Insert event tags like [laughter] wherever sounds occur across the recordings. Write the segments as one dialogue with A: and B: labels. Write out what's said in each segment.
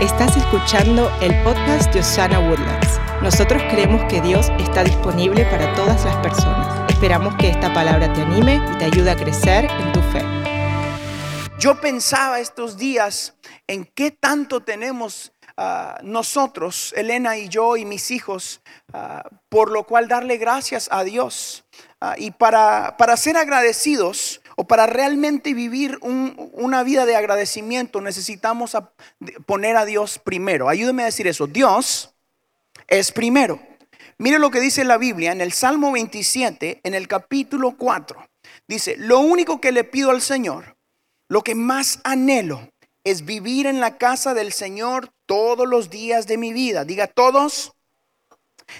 A: Estás escuchando el podcast de Osana Woodlands. Nosotros creemos que Dios está disponible para todas las personas. Esperamos que esta palabra te anime y te ayude a crecer en tu fe.
B: Yo pensaba estos días en qué tanto tenemos ah, nosotros, Elena y yo y mis hijos, ah, por lo cual darle gracias a Dios. Ah, y para, para ser agradecidos, o para realmente vivir una vida de agradecimiento necesitamos poner a Dios primero. Ayúdeme a decir eso. Dios es primero. Mire lo que dice la Biblia en el Salmo 27, en el capítulo 4. Dice, lo único que le pido al Señor, lo que más anhelo, es vivir en la casa del Señor todos los días de mi vida. Diga todos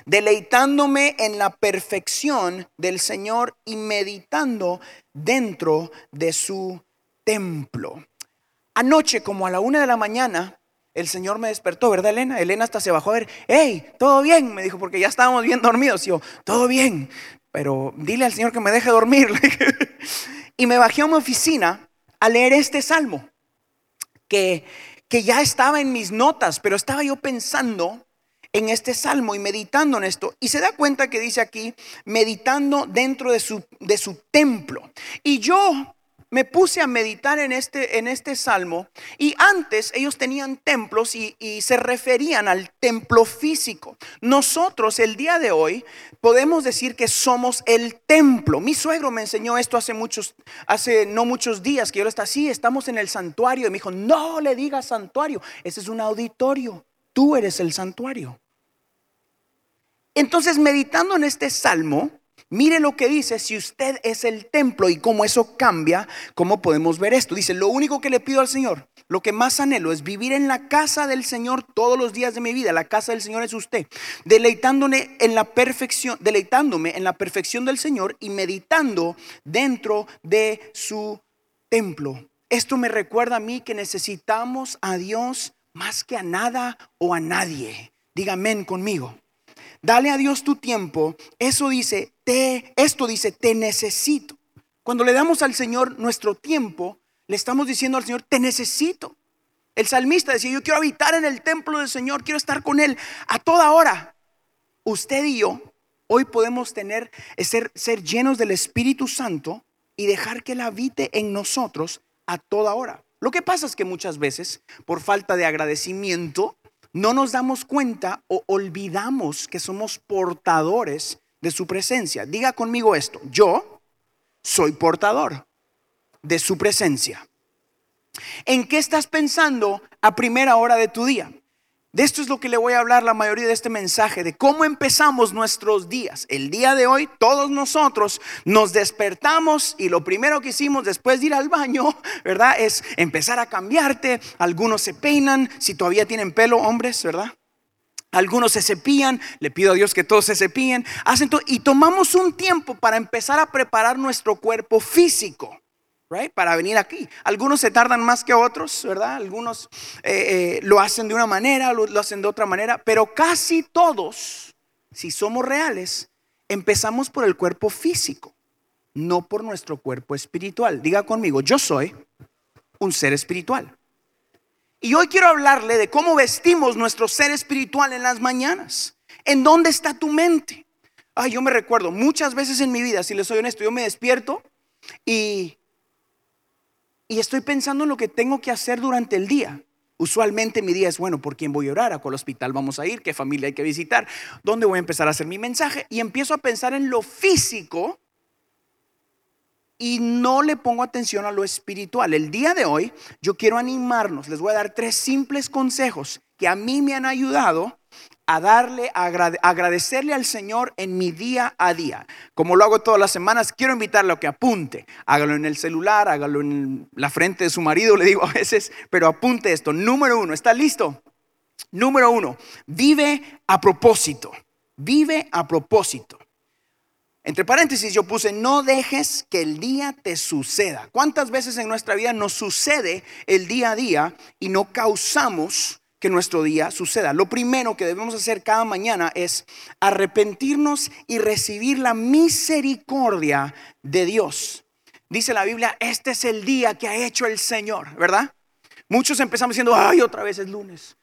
B: deleitándome en la perfección del Señor y meditando dentro de su templo. Anoche, como a la una de la mañana, el Señor me despertó, ¿verdad, Elena? Elena hasta se bajó a ver, hey, todo bien, me dijo, porque ya estábamos bien dormidos. Y yo, todo bien, pero dile al Señor que me deje dormir. [laughs] y me bajé a una oficina a leer este salmo, que, que ya estaba en mis notas, pero estaba yo pensando en este salmo y meditando en esto. Y se da cuenta que dice aquí, meditando dentro de su, de su templo. Y yo me puse a meditar en este, en este salmo y antes ellos tenían templos y, se referían al templo físico. Nosotros el día de hoy podemos decir que somos el templo. Mi suegro me enseñó esto hace muchos, hace no muchos días que yo está así, estamos en el santuario y me dijo, no le digas santuario, ese es un auditorio, tú eres el santuario. Entonces, meditando en este salmo, mire lo que dice, si usted es el templo y cómo eso cambia, cómo podemos ver esto. Dice, lo único que le pido al Señor, lo que más anhelo es vivir en la casa del Señor todos los días de mi vida. La casa del Señor es usted, deleitándome en la perfección, deleitándome en la perfección del Señor y meditando dentro de su templo. Esto me recuerda a mí que necesitamos a Dios más que a nada o a nadie. Dígame conmigo. Dale a Dios tu tiempo. Eso dice, te, esto dice, te necesito. Cuando le damos al Señor nuestro tiempo, le estamos diciendo al Señor, te necesito. El salmista decía, yo quiero habitar en el templo del Señor, quiero estar con Él a toda hora. Usted y yo hoy podemos tener, ser, ser llenos del Espíritu Santo y dejar que Él habite en nosotros a toda hora. Lo que pasa es que muchas veces, por falta de agradecimiento, no nos damos cuenta o olvidamos que somos portadores de su presencia. Diga conmigo esto, yo soy portador de su presencia. ¿En qué estás pensando a primera hora de tu día? De esto es lo que le voy a hablar la mayoría de este mensaje, de cómo empezamos nuestros días. El día de hoy todos nosotros nos despertamos y lo primero que hicimos después de ir al baño, ¿verdad? Es empezar a cambiarte. Algunos se peinan, si todavía tienen pelo, hombres, ¿verdad? Algunos se cepillan, le pido a Dios que todos se cepillen, hacen todo, y tomamos un tiempo para empezar a preparar nuestro cuerpo físico. Para venir aquí. Algunos se tardan más que otros, ¿verdad? Algunos eh, eh, lo hacen de una manera, lo, lo hacen de otra manera, pero casi todos, si somos reales, empezamos por el cuerpo físico, no por nuestro cuerpo espiritual. Diga conmigo, yo soy un ser espiritual. Y hoy quiero hablarle de cómo vestimos nuestro ser espiritual en las mañanas. ¿En dónde está tu mente? Ay, yo me recuerdo muchas veces en mi vida, si les soy honesto, yo me despierto y y estoy pensando en lo que tengo que hacer durante el día. Usualmente mi día es, bueno, ¿por quién voy a orar? ¿A cuál hospital vamos a ir? ¿Qué familia hay que visitar? ¿Dónde voy a empezar a hacer mi mensaje? Y empiezo a pensar en lo físico y no le pongo atención a lo espiritual. El día de hoy yo quiero animarnos, les voy a dar tres simples consejos que a mí me han ayudado a darle, a agradecerle al Señor en mi día a día. Como lo hago todas las semanas, quiero invitarle a que apunte. Hágalo en el celular, hágalo en la frente de su marido, le digo a veces, pero apunte esto. Número uno, ¿está listo? Número uno, vive a propósito. Vive a propósito. Entre paréntesis yo puse, no dejes que el día te suceda. ¿Cuántas veces en nuestra vida nos sucede el día a día y no causamos que nuestro día suceda. Lo primero que debemos hacer cada mañana es arrepentirnos y recibir la misericordia de Dios. Dice la Biblia, este es el día que ha hecho el Señor, ¿verdad? Muchos empezamos diciendo, ay, otra vez es lunes.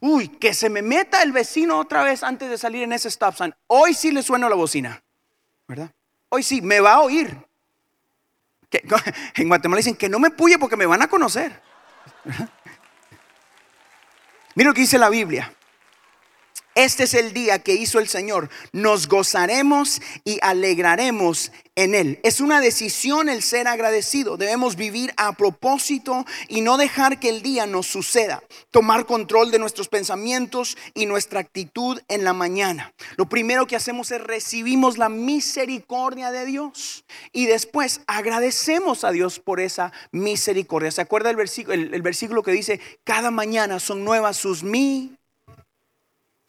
B: Uy, que se me meta el vecino otra vez antes de salir en ese stop sign. Hoy sí le suena la bocina, ¿verdad? Hoy sí, me va a oír. [laughs] en Guatemala dicen que no me puye porque me van a conocer. Mira lo que dice la Biblia. Este es el día que hizo el Señor. Nos gozaremos y alegraremos en Él. Es una decisión el ser agradecido. Debemos vivir a propósito y no dejar que el día nos suceda. Tomar control de nuestros pensamientos y nuestra actitud en la mañana. Lo primero que hacemos es recibimos la misericordia de Dios y después agradecemos a Dios por esa misericordia. ¿Se acuerda el versículo, el, versículo que dice, cada mañana son nuevas sus mi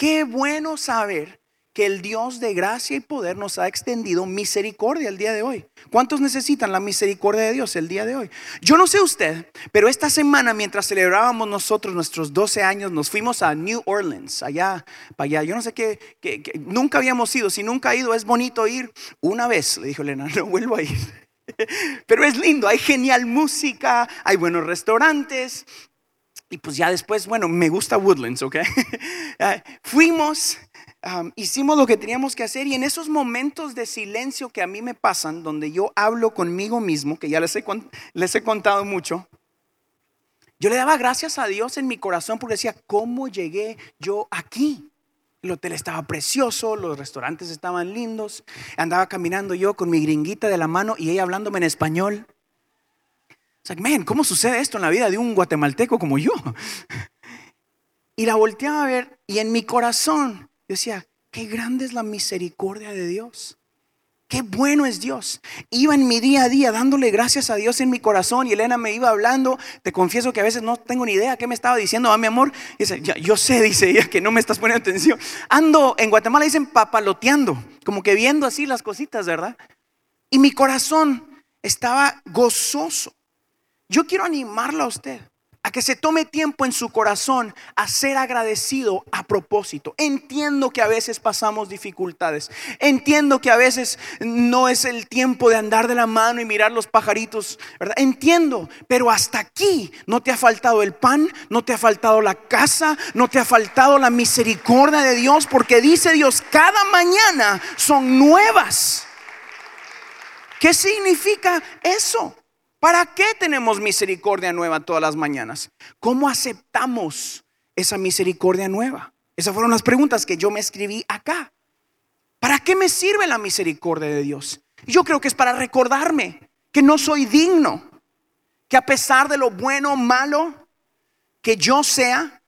B: Qué bueno saber que el Dios de gracia y poder nos ha extendido misericordia el día de hoy. ¿Cuántos necesitan la misericordia de Dios el día de hoy? Yo no sé usted, pero esta semana mientras celebrábamos nosotros nuestros 12 años, nos fuimos a New Orleans, allá, para allá. Yo no sé qué, nunca habíamos ido. Si nunca ha ido, es bonito ir una vez, le dijo Elena, [laughs] no vuelvo a ir. [laughs] Pero es lindo, hay genial música, hay buenos restaurantes, y pues ya después, bueno, me gusta Woodlands, ¿ok? [laughs] Ah, fuimos, hicimos lo que teníamos que hacer y en esos momentos de silencio que a mí me pasan, donde yo hablo conmigo mismo, que ya les he, les he contado mucho, yo le daba gracias a Dios en mi corazón porque decía, ¿cómo llegué yo aquí? El hotel estaba precioso, los restaurantes estaban lindos, andaba caminando yo con mi gringuita de la mano y ella hablándome en español. Es like, man, ¿cómo sucede esto en la vida de un guatemalteco como yo? [laughs] Y la volteaba a ver y en mi corazón decía, qué grande es la misericordia de Dios. Qué bueno es Dios. Iba en mi día a día dándole gracias a Dios en mi corazón y Elena me iba hablando. Te confieso que a veces no tengo ni idea qué me estaba diciendo a ah, mi amor. Y dice, yo sé, [laughs] dice ella, que no me estás poniendo atención. Ando, en Guatemala dicen papaloteando, como que viendo así las cositas, ¿verdad? Y mi corazón estaba gozoso. Yo quiero animarla a usted a que se tome tiempo en su corazón a ser agradecido a propósito. Entiendo que a veces pasamos dificultades. Entiendo que a veces no es el tiempo de andar de la mano y mirar los pajaritos, ¿verdad? Entiendo, pero hasta aquí no te ha faltado el pan, no te ha faltado la casa, no te ha faltado la misericordia de Dios, porque dice Dios, cada mañana son nuevas. ¿Qué significa eso? ¿Para qué tenemos misericordia nueva todas las mañanas? ¿Cómo aceptamos esa misericordia nueva? Esas fueron las preguntas que yo me escribí acá. ¿Para qué me sirve la misericordia de Dios? Yo creo que es para recordarme que no soy digno, que a pesar de lo bueno o malo que yo sea,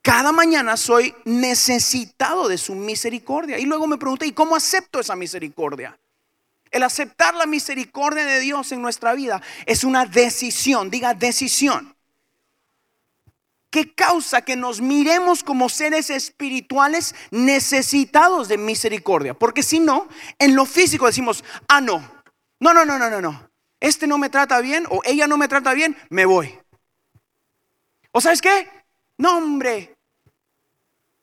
B: cada mañana soy necesitado de su misericordia. Y luego me pregunté, ¿y cómo acepto esa misericordia? El aceptar la misericordia de Dios en nuestra vida es una decisión, diga decisión, que causa que nos miremos como seres espirituales necesitados de misericordia. Porque si no, en lo físico decimos, ah, no, no, no, no, no, no, no, este no me trata bien o ella no me trata bien, me voy. ¿O sabes qué? No, hombre,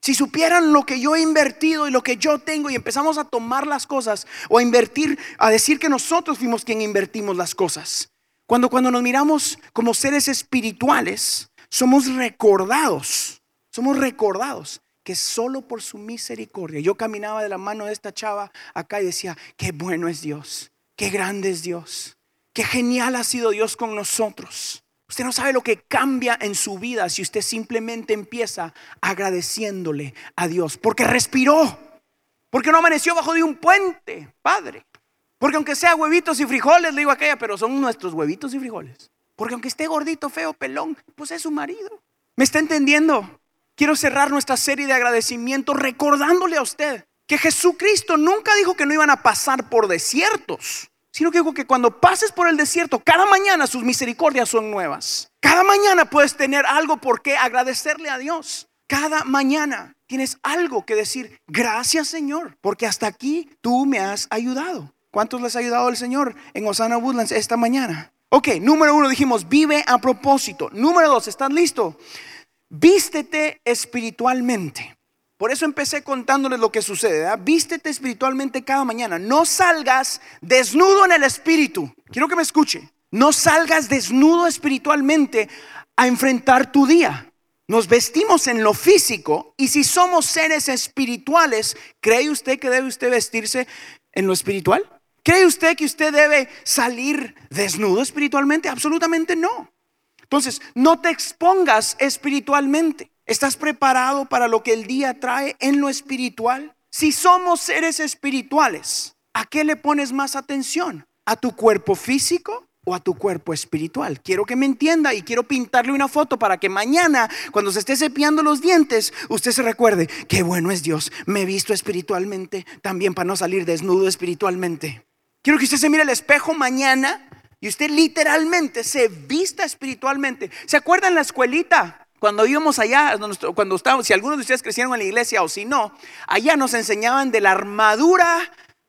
B: si supieran lo que yo he invertido y lo que yo tengo y empezamos a tomar las cosas o a invertir, a decir que nosotros fuimos quien invertimos las cosas. Cuando, cuando nos miramos como seres espirituales, somos recordados, somos recordados que solo por su misericordia, yo caminaba de la mano de esta chava acá y decía, qué bueno es Dios, qué grande es Dios, qué genial ha sido Dios con nosotros. Usted no sabe lo que cambia en su vida si usted simplemente empieza agradeciéndole a Dios. Porque respiró. Porque no amaneció bajo de un puente, Padre. Porque aunque sea huevitos y frijoles, le digo a aquella, pero son nuestros huevitos y frijoles. Porque aunque esté gordito, feo, pelón, pues es su marido. ¿Me está entendiendo? Quiero cerrar nuestra serie de agradecimiento recordándole a usted que Jesucristo nunca dijo que no iban a pasar por desiertos sino que digo que cuando pases por el desierto, cada mañana sus misericordias son nuevas. Cada mañana puedes tener algo por qué agradecerle a Dios. Cada mañana tienes algo que decir, gracias Señor, porque hasta aquí tú me has ayudado. ¿Cuántos les ha ayudado el Señor en Osana Woodlands esta mañana? Ok, número uno dijimos, vive a propósito. Número dos, ¿están listos? Vístete espiritualmente. Por eso empecé contándoles lo que sucede. Vístete espiritualmente cada mañana. No salgas desnudo en el espíritu. Quiero que me escuche. No salgas desnudo espiritualmente a enfrentar tu día. Nos vestimos en lo físico y si somos seres espirituales, ¿cree usted que debe usted vestirse en lo espiritual? ¿Cree usted que usted debe salir desnudo espiritualmente? Absolutamente no. Entonces, no te expongas espiritualmente. ¿Estás preparado para lo que el día trae en lo espiritual? Si somos seres espirituales, ¿a qué le pones más atención? ¿A tu cuerpo físico o a tu cuerpo espiritual. Quiero que me entienda y quiero pintarle una foto para que mañana, cuando se esté cepillando los dientes, usted se recuerde, qué bueno es Dios, me he visto espiritualmente, también para no salir desnudo espiritualmente. Quiero que usted se mire al espejo mañana y usted literalmente se vista espiritualmente. ¿Se acuerdan la escuelita? Cuando íbamos allá, cuando estábamos, si algunos de ustedes crecieron en la iglesia o si no, allá nos enseñaban de la armadura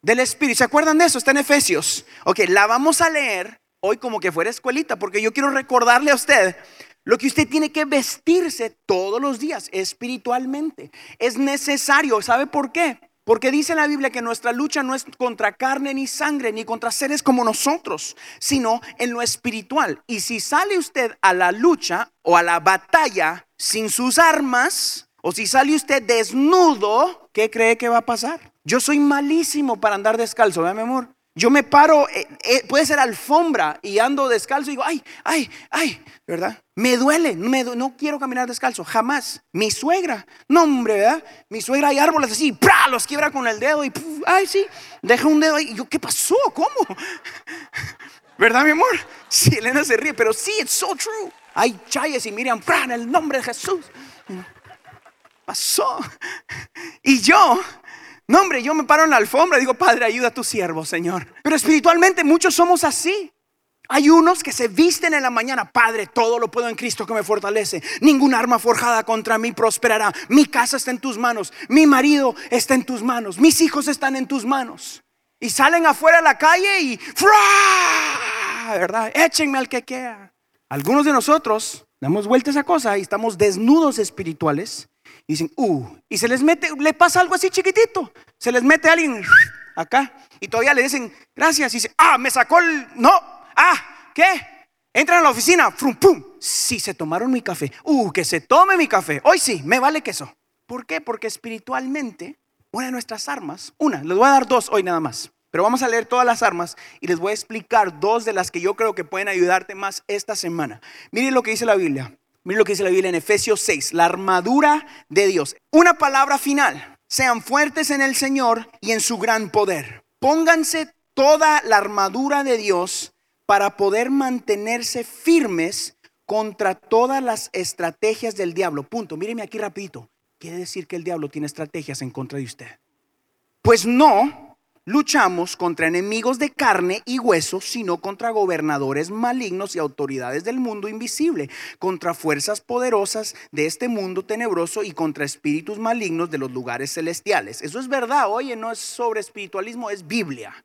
B: del Espíritu. ¿Se acuerdan de eso? Está en Efesios. Ok, la vamos a leer hoy como que fuera escuelita, porque yo quiero recordarle a usted lo que usted tiene que vestirse todos los días espiritualmente. Es necesario, ¿sabe por qué? Porque dice la Biblia que nuestra lucha no es contra carne ni sangre, ni contra seres como nosotros, sino en lo espiritual. Y si sale usted a la lucha o a la batalla sin sus armas, o si sale usted desnudo, ¿qué cree que va a pasar? Yo soy malísimo para andar descalzo, ¿verdad, mi amor? Yo me paro, eh, eh, puede ser alfombra y ando descalzo y digo, ay, ay, ay, ¿verdad? Me duele, no quiero caminar descalzo, jamás. Mi suegra, no hombre, ¿verdad? Mi suegra hay árboles así, ¡pra! los quiebra con el dedo y, ay, sí, deja un dedo ahí. Y yo, ¿qué pasó? ¿Cómo? [laughs] ¿Verdad, mi amor? Sí, Elena se ríe, pero sí, it's so true. Hay chayes y Miriam, ¡pra! En el nombre de Jesús. Pasó. Y yo [laughs] no, hombre, yo me paro en la alfombra y digo, Padre, ayuda a tu siervo, Señor. Pero espiritualmente muchos somos así. Hay unos que se visten en la mañana, Padre, todo lo puedo en Cristo que me fortalece. Ninguna arma forjada contra mí prosperará. Mi casa está en tus manos, mi marido está en tus manos, mis hijos están en tus manos. Y salen afuera a la calle y ¡fra! ¿Verdad? Échenme al que queda. Algunos de nosotros damos vuelta a esa cosa y estamos desnudos espirituales y dicen, uh, y se les mete, le pasa algo así chiquitito. Se les mete alguien acá y todavía le dicen, gracias. Y dice, ah, me sacó el, no, ah, ¿qué? Entran a la oficina, frum, pum. Sí, se tomaron mi café. Uh, que se tome mi café. Hoy sí, me vale queso. ¿Por qué? Porque espiritualmente, una de nuestras armas, una, les voy a dar dos hoy nada más. Pero vamos a leer todas las armas y les voy a explicar dos de las que yo creo que pueden ayudarte más esta semana. Miren lo que dice la Biblia. Miren lo que dice la Biblia en Efesios 6, la armadura de Dios. Una palabra final. Sean fuertes en el Señor y en su gran poder. Pónganse toda la armadura de Dios para poder mantenerse firmes contra todas las estrategias del diablo. Punto. Míreme aquí rapidito. Quiere decir que el diablo tiene estrategias en contra de usted. Pues no, luchamos contra enemigos de carne y hueso, sino contra gobernadores malignos y autoridades del mundo invisible, contra fuerzas poderosas de este mundo tenebroso y contra espíritus malignos de los lugares celestiales. Eso es verdad, oye, no es sobre espiritualismo, es Biblia.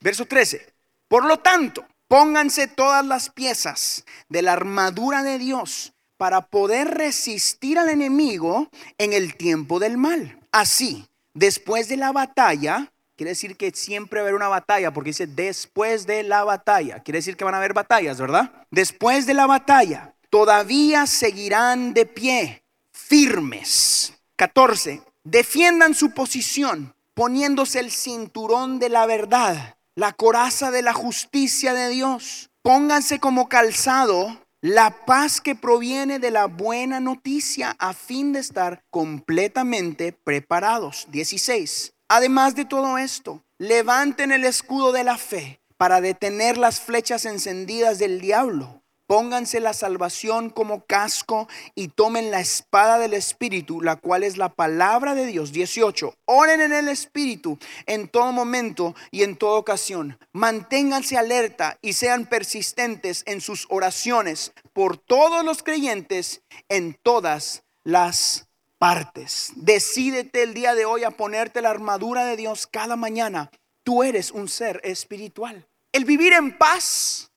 B: Verso 13. Por lo tanto, pónganse todas las piezas de la armadura de Dios para poder resistir al enemigo en el tiempo del mal. Así, después de la batalla, Quiere decir que siempre va a haber una batalla, porque dice después de la batalla. Quiere decir que van a haber batallas, ¿verdad? Después de la batalla, todavía seguirán de pie, firmes. 14. Defiendan su posición, poniéndose el cinturón de la verdad, la coraza de la justicia de Dios. Pónganse como calzado la paz que proviene de la buena noticia a fin de estar completamente preparados. 16. Además de todo esto, levanten el escudo de la fe para detener las flechas encendidas del diablo. Pónganse la salvación como casco y tomen la espada del Espíritu, la cual es la palabra de Dios. 18. Oren en el Espíritu en todo momento y en toda ocasión. Manténganse alerta y sean persistentes en sus oraciones por todos los creyentes en todas las partes. Decídete el día de hoy a ponerte la armadura de Dios cada mañana. Tú eres un ser espiritual. El vivir en paz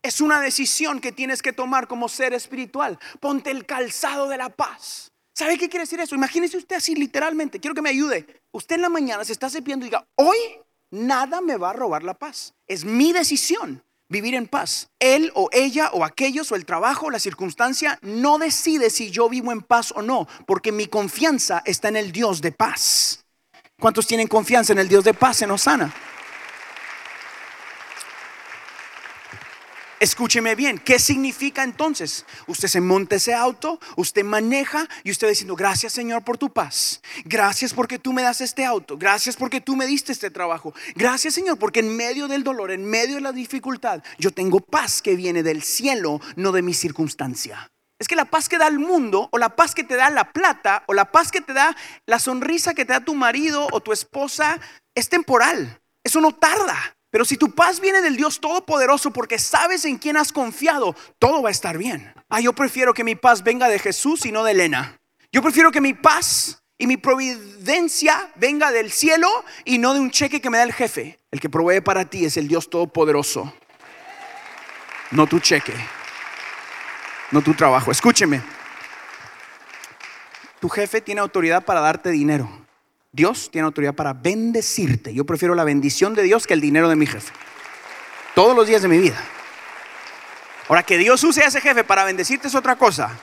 B: es una decisión que tienes que tomar como ser espiritual. Ponte el calzado de la paz. ¿Sabe qué quiere decir eso? Imagínese usted así literalmente. Quiero que me ayude. Usted en la mañana se está cepillando y diga, hoy nada me va a robar la paz. Es mi decisión vivir en paz. Él o ella o aquellos o el trabajo o la circunstancia no decide si yo vivo en paz o no, porque mi confianza está en el Dios de paz. ¿Cuántos tienen confianza en el Dios de paz en Osana? Escúcheme bien, ¿qué significa entonces? Usted se monta ese auto, usted maneja y usted diciendo, gracias Señor por tu paz, gracias porque tú me das este auto, gracias porque tú me diste este trabajo, gracias Señor porque en medio del dolor, en medio de la dificultad, yo tengo paz que viene del cielo, no de mi circunstancia. Es que la paz que da el mundo, o la paz que te da la plata, o la paz que te da la sonrisa que te da tu marido o tu esposa, es temporal. Eso no tarda. Pero si tu paz viene del Dios Todopoderoso porque sabes en quién has confiado, todo va a estar bien. Ah, yo prefiero que mi paz venga de Jesús y no de Elena. Yo prefiero que mi paz y mi providencia venga del cielo y no de un cheque que me da el jefe. El que provee para ti es el Dios Todopoderoso, no tu cheque, no tu trabajo. Escúcheme, tu jefe tiene autoridad para darte dinero. Dios tiene autoridad para bendecirte. Yo prefiero la bendición de Dios que el dinero de mi jefe. Todos los días de mi vida. Ahora, que Dios use a ese jefe para bendecirte es otra cosa.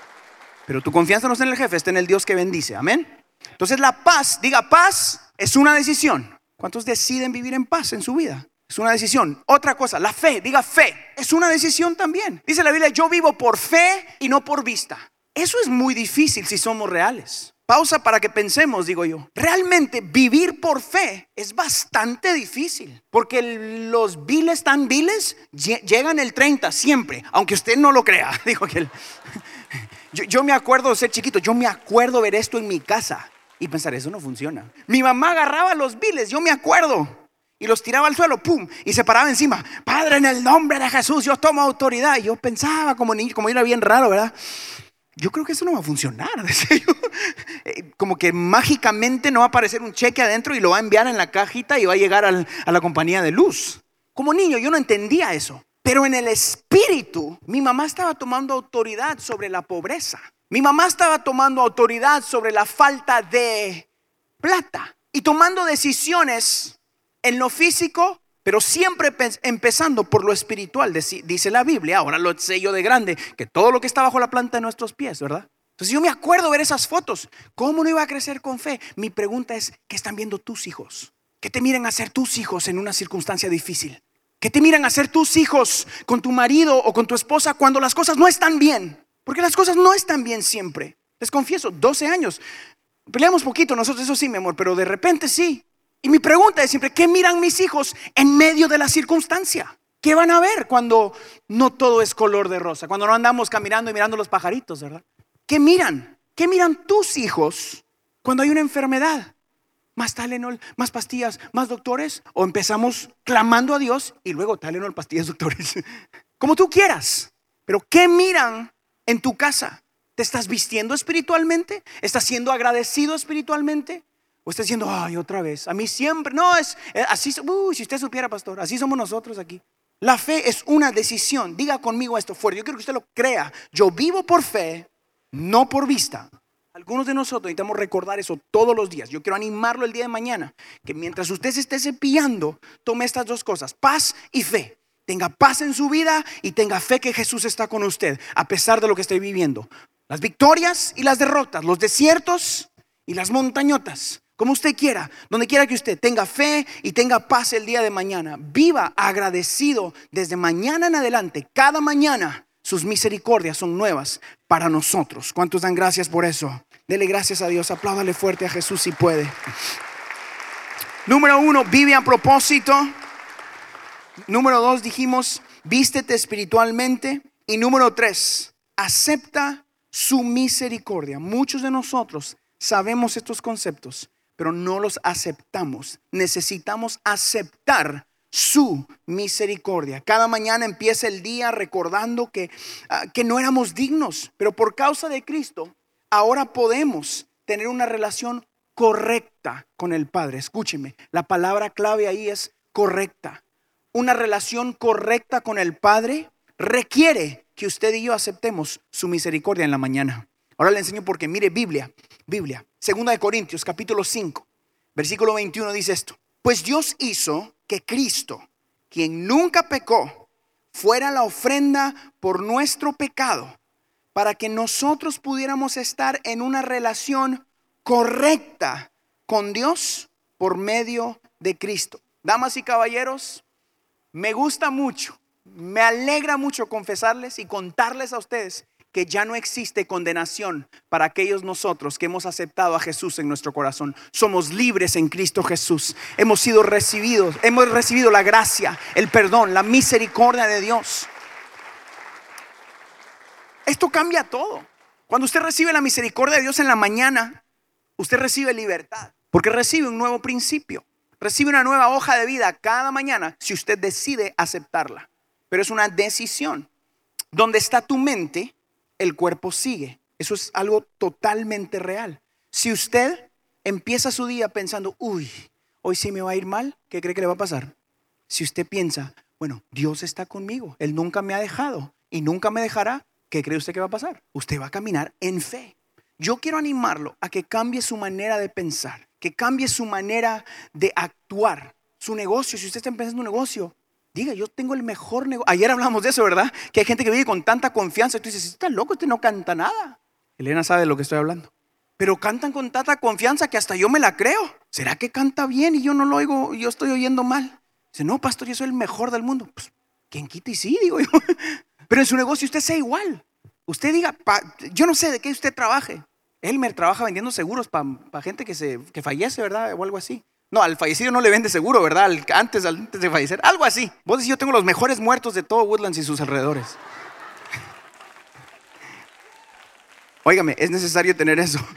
B: Pero tu confianza no está en el jefe, está en el Dios que bendice. Amén. Entonces la paz, diga paz, es una decisión. ¿Cuántos deciden vivir en paz en su vida? Es una decisión. Otra cosa, la fe, diga fe, es una decisión también. Dice la Biblia, yo vivo por fe y no por vista. Eso es muy difícil si somos reales. Pausa para que pensemos, digo yo. Realmente vivir por fe es bastante difícil, porque los viles tan viles llegan el 30 siempre, aunque usted no lo crea. [laughs] Digo que yo, yo me acuerdo de ser chiquito, yo me acuerdo ver esto en mi casa y pensar, eso no funciona. Mi mamá agarraba los viles, yo me acuerdo, y los tiraba al suelo, pum, y se paraba encima. Padre, en el nombre de Jesús, yo tomo autoridad. Y yo pensaba como niño, como era bien raro, ¿verdad? Yo creo que eso no va a funcionar. [laughs] Eh, como que mágicamente no va a aparecer un cheque adentro y lo va a enviar en la cajita y va a llegar a la compañía de luz. Como niño yo no entendía eso. Pero en el espíritu, mi mamá estaba tomando autoridad sobre la pobreza. Mi mamá estaba tomando autoridad sobre la falta de plata y tomando decisiones en lo físico pero siempre empezando por lo espiritual, dice la Biblia. Ahora lo sé yo de grande, que todo lo que está bajo la planta de nuestros pies, ¿verdad? Entonces yo me acuerdo ver esas fotos. ¿Cómo no iba a crecer con fe? Mi pregunta es, ¿qué están viendo tus hijos? ¿Qué te miran hacer tus hijos en una circunstancia difícil? ¿Qué te miran hacer tus hijos con tu marido o con tu esposa cuando las cosas no están bien? Porque las cosas no están bien siempre. Les confieso, 12 años. Peleamos poquito nosotros, eso sí, mi amor, pero de repente sí. Y mi pregunta es siempre, ¿qué miran mis hijos en medio de la circunstancia? ¿Qué van a ver cuando no todo es color de rosa? Cuando no andamos caminando y mirando los pajaritos, ¿verdad? ¿Qué miran? ¿Qué miran tus hijos cuando hay una enfermedad? ¿Más Talenol, más pastillas, más doctores? ¿O empezamos clamando a Dios y luego Talenol, pastillas, [laughs] doctores? Como tú quieras. Pero ¿qué miran en tu casa? ¿Te estás vistiendo espiritualmente? ¿Estás siendo agradecido espiritualmente? O está diciendo, ay, otra vez. A mí siempre, no, es eh, así, uy, si usted supiera, pastor, así somos nosotros aquí. La fe es una decisión. Diga conmigo esto fuerte. Yo quiero que usted lo crea. Yo vivo por fe, no por vista. Algunos de nosotros necesitamos recordar eso todos los días. Yo quiero animarlo el día de mañana. Que mientras usted se esté cepillando, tome estas dos cosas, paz y fe. Tenga paz en su vida y tenga fe que Jesús está con usted, a pesar de lo que esté viviendo. Las victorias y las derrotas, los desiertos y las montañotas como usted quiera, donde quiera que usted tenga fe y tenga paz el día de mañana. Viva agradecido desde mañana en adelante. Cada mañana sus misericordias son nuevas para nosotros. ¿Cuántos dan gracias por eso? Dele gracias a Dios. Apláudale fuerte a Jesús si puede. Número uno, vive a propósito. Número dos, dijimos, vístete espiritualmente. Y número tres, acepta su misericordia. Muchos de nosotros sabemos estos conceptos, pero no los aceptamos. Necesitamos aceptar su misericordia. Cada mañana empieza el día recordando que, ah, que no éramos dignos, pero por causa de Cristo, ahora podemos tener una relación correcta con el Padre. Escúcheme, la palabra clave ahí es correcta. Una relación correcta con el Padre requiere que usted y yo aceptemos su misericordia en la mañana. Ahora le enseño porque mire Biblia, Biblia, segunda de Corintios capítulo 5, versículo 21 dice esto. Pues Dios hizo que Cristo, quien nunca pecó, fuera la ofrenda por nuestro pecado, para que nosotros pudiéramos estar en una relación correcta con Dios por medio de Cristo. Damas y caballeros, me gusta mucho, me alegra mucho confesarles y contarles a ustedes que ya no existe condenación para aquellos nosotros que hemos aceptado a Jesús en nuestro corazón. Somos libres en Cristo Jesús. Hemos sido recibidos, hemos recibido la gracia, el perdón, la misericordia de Dios. Esto cambia todo. Cuando usted recibe la misericordia de Dios en la mañana, usted recibe libertad, porque recibe un nuevo principio, recibe una nueva hoja de vida cada mañana si usted decide aceptarla. Pero es una decisión. Donde está tu mente, el cuerpo sigue. Eso es algo totalmente real. Si usted empieza su día pensando, uy, hoy sí me va a ir mal, ¿qué cree que le va a pasar? Si usted piensa, bueno, Dios está conmigo, Él nunca me ha dejado y nunca me dejará, ¿qué cree usted que va a pasar? Usted va a caminar en fe. Yo quiero animarlo a que cambie su manera de pensar, que cambie su manera de actuar, su negocio. Si usted está empezando un negocio, Diga, yo tengo el mejor negocio. Ayer hablamos de eso, ¿verdad? Que hay gente que vive con tanta confianza. Y tú dices, está loco, este no canta nada. Elena sabe de lo que estoy hablando. Pero cantan con tanta confianza que hasta yo me la creo. ¿Será que canta bien y yo no lo oigo, yo estoy oyendo mal? Dice, no, pastor, yo soy el mejor del mundo. Pues, ¿quién quita y sí, digo yo? [laughs] Pero en su negocio usted sea igual. Usted diga, yo no sé de qué usted trabaje. Elmer trabaja vendiendo seguros para gente que, se, que fallece, ¿verdad? O algo así. No, al fallecido no le vende seguro, ¿verdad? antes, antes de fallecer. Algo así. Vos decís, yo tengo los mejores muertos de todo Woodlands y sus alrededores. [laughs] Óigame, es necesario tener eso. [laughs]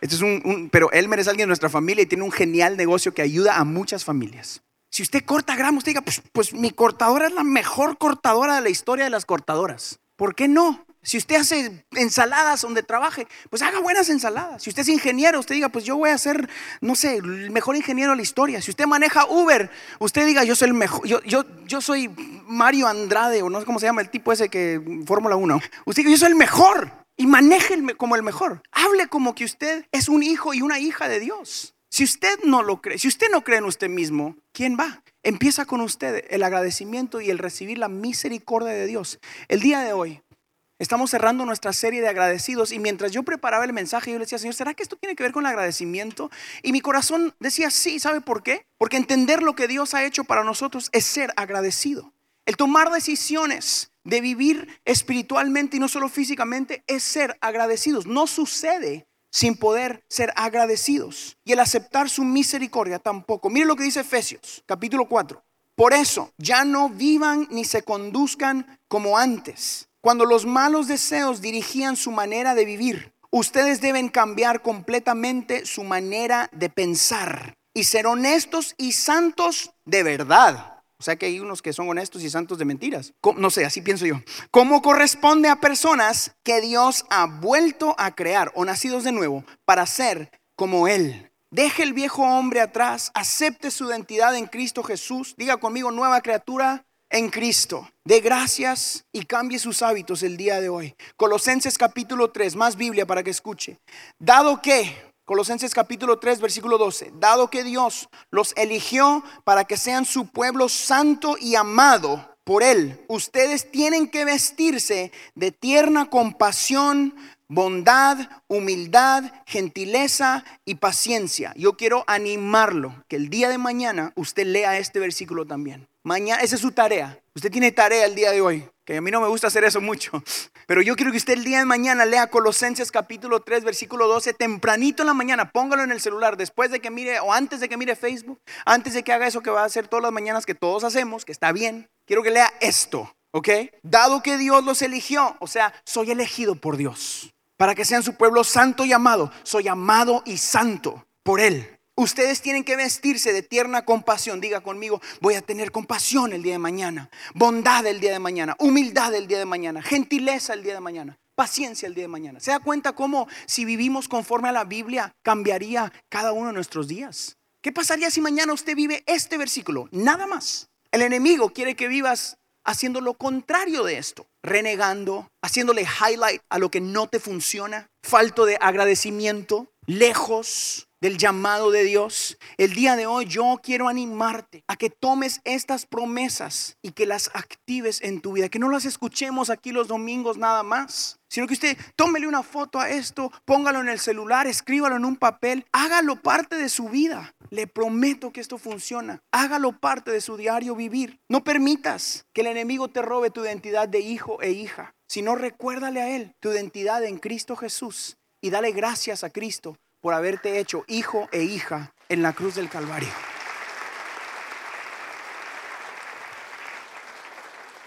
B: Es un, pero Elmer es alguien de nuestra familia y tiene un genial negocio que ayuda a muchas familias. Si usted corta gramos, usted diga, pues, pues mi cortadora es la mejor cortadora de la historia de las cortadoras. ¿Por qué no? Si usted hace ensaladas donde trabaje, pues haga buenas ensaladas. Si usted es ingeniero, usted diga, pues yo voy a ser, no sé, el mejor ingeniero de la historia. Si usted maneja Uber, usted diga, yo soy el mejor, yo, yo, yo soy Mario Andrade, o no sé cómo se llama el tipo ese que Fórmula 1. Usted diga, yo soy el mejor. Y maneje como el mejor. Hable como que usted es un hijo y una hija de Dios. Si usted no lo cree, si usted no cree en usted mismo, ¿quién va? Empieza con usted el agradecimiento y el recibir la misericordia de Dios. El día de hoy, Estamos cerrando nuestra serie de agradecidos y mientras yo preparaba el mensaje yo le decía, Señor, ¿será que esto tiene que ver con el agradecimiento? Y mi corazón decía, sí, ¿sabe por qué? Porque entender lo que Dios ha hecho para nosotros es ser agradecido. El tomar decisiones de vivir espiritualmente y no solo físicamente es ser agradecidos. No sucede sin poder ser agradecidos. Y el aceptar su misericordia tampoco. Mire lo que dice Efesios, capítulo 4. Por eso, ya no vivan ni se conduzcan como antes cuando los malos deseos dirigían su manera de vivir, ustedes deben cambiar completamente su manera de pensar y ser honestos y santos de verdad. O sea que hay unos que son honestos y santos de mentiras. No sé, así pienso yo. ¿Cómo corresponde a personas que Dios ha vuelto a crear o nacidos de nuevo para ser como Él? Deje el viejo hombre atrás, acepte su identidad en Cristo Jesús. Diga conmigo, nueva criatura en Cristo. De gracias y cambie sus hábitos el día de hoy. Colosenses capítulo 3, más Biblia para que escuche. Dado que, Colosenses capítulo 3, versículo 12, dado que Dios los eligió para que sean su pueblo santo y amado por Él, ustedes tienen que vestirse de tierna compasión, bondad, humildad, gentileza y paciencia. Yo quiero animarlo que el día de mañana usted lea este versículo también. Mañana, esa es su tarea. Usted tiene tarea el día de hoy, que a mí no me gusta hacer eso mucho. [laughs] Pero yo quiero que usted el día de mañana lea Colosenses capítulo 3, versículo 12, tempranito en la mañana, póngalo en el celular, después de que mire o antes de que mire Facebook, antes de que haga eso que va a hacer todas las mañanas que todos hacemos, que está bien. Quiero que lea esto, ¿ok? Dado que Dios los eligió, o sea, soy elegido por Dios, para que sean su pueblo santo y amado. Soy amado y santo por Él. Ustedes tienen que vestirse de tierna compasión. Diga conmigo, voy a tener compasión el día de mañana, bondad el día de mañana, humildad el día de mañana, gentileza el día de mañana, paciencia el día de mañana. ¿Se da cuenta cómo si vivimos conforme a la Biblia cambiaría cada uno de nuestros días? ¿Qué pasaría si mañana usted vive este versículo? Nada más. El enemigo quiere que vivas haciendo lo contrario de esto, renegando, haciéndole highlight a lo que no te funciona, falto de agradecimiento, lejos del llamado de Dios. El día de hoy yo quiero animarte a que tomes estas promesas y que las actives en tu vida, que no las escuchemos aquí los domingos nada más, sino que usted tómele una foto a esto, póngalo en el celular, escríbalo en un papel, hágalo parte de su vida. Le prometo que esto funciona. Hágalo parte de su diario vivir. No permitas que el enemigo te robe tu identidad de hijo e hija, sino recuérdale a él tu identidad en Cristo Jesús y dale gracias a Cristo por haberte hecho hijo e hija en la cruz del Calvario.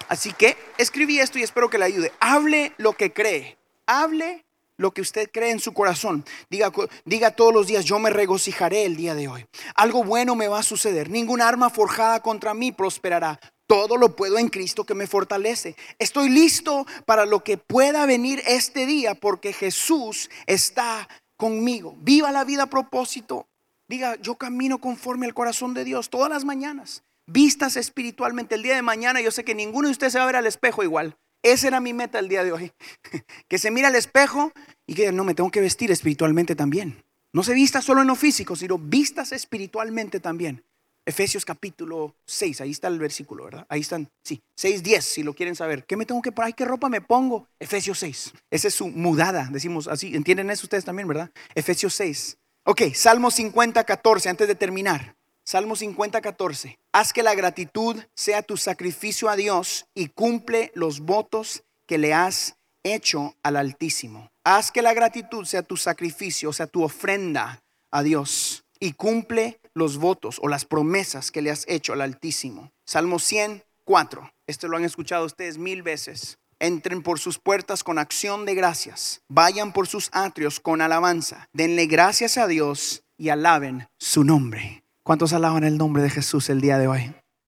B: Así que escribí esto y espero que le ayude. Hable lo que cree. Hable lo que usted cree en su corazón. Diga, diga todos los días, yo me regocijaré el día de hoy. Algo bueno me va a suceder. Ninguna arma forjada contra mí prosperará. Todo lo puedo en Cristo que me fortalece. Estoy listo para lo que pueda venir este día porque Jesús está conmigo. Viva la vida a propósito. Diga, yo camino conforme al corazón de Dios todas las mañanas. Vistas espiritualmente. El día de mañana yo sé que ninguno de ustedes se va a ver al espejo igual. Esa era mi meta el día de hoy. [laughs] que se mira al espejo y que no me tengo que vestir espiritualmente también. No se vista solo en lo físico, sino vistas espiritualmente también. Efesios capítulo 6, ahí está el versículo, ¿verdad? Ahí están, sí, 6, 10, si lo quieren saber. ¿Qué me tengo que poner? ¿Qué ropa me pongo? Efesios 6. Esa es su mudada, decimos así. ¿Entienden eso ustedes también, verdad? Efesios 6. Ok, Salmo 50, 14, antes de terminar. Salmo 50, 14. Haz que la gratitud sea tu sacrificio a Dios y cumple los votos que le has hecho al Altísimo. Haz que la gratitud sea tu sacrificio, o sea, tu ofrenda a Dios y cumple los votos o las promesas que le has hecho al Altísimo. Salmo 104. Esto lo han escuchado ustedes mil veces. Entren por sus puertas con acción de gracias. Vayan por sus atrios con alabanza. Denle gracias a Dios y alaben su nombre. ¿Cuántos alaban el nombre de Jesús el día de hoy?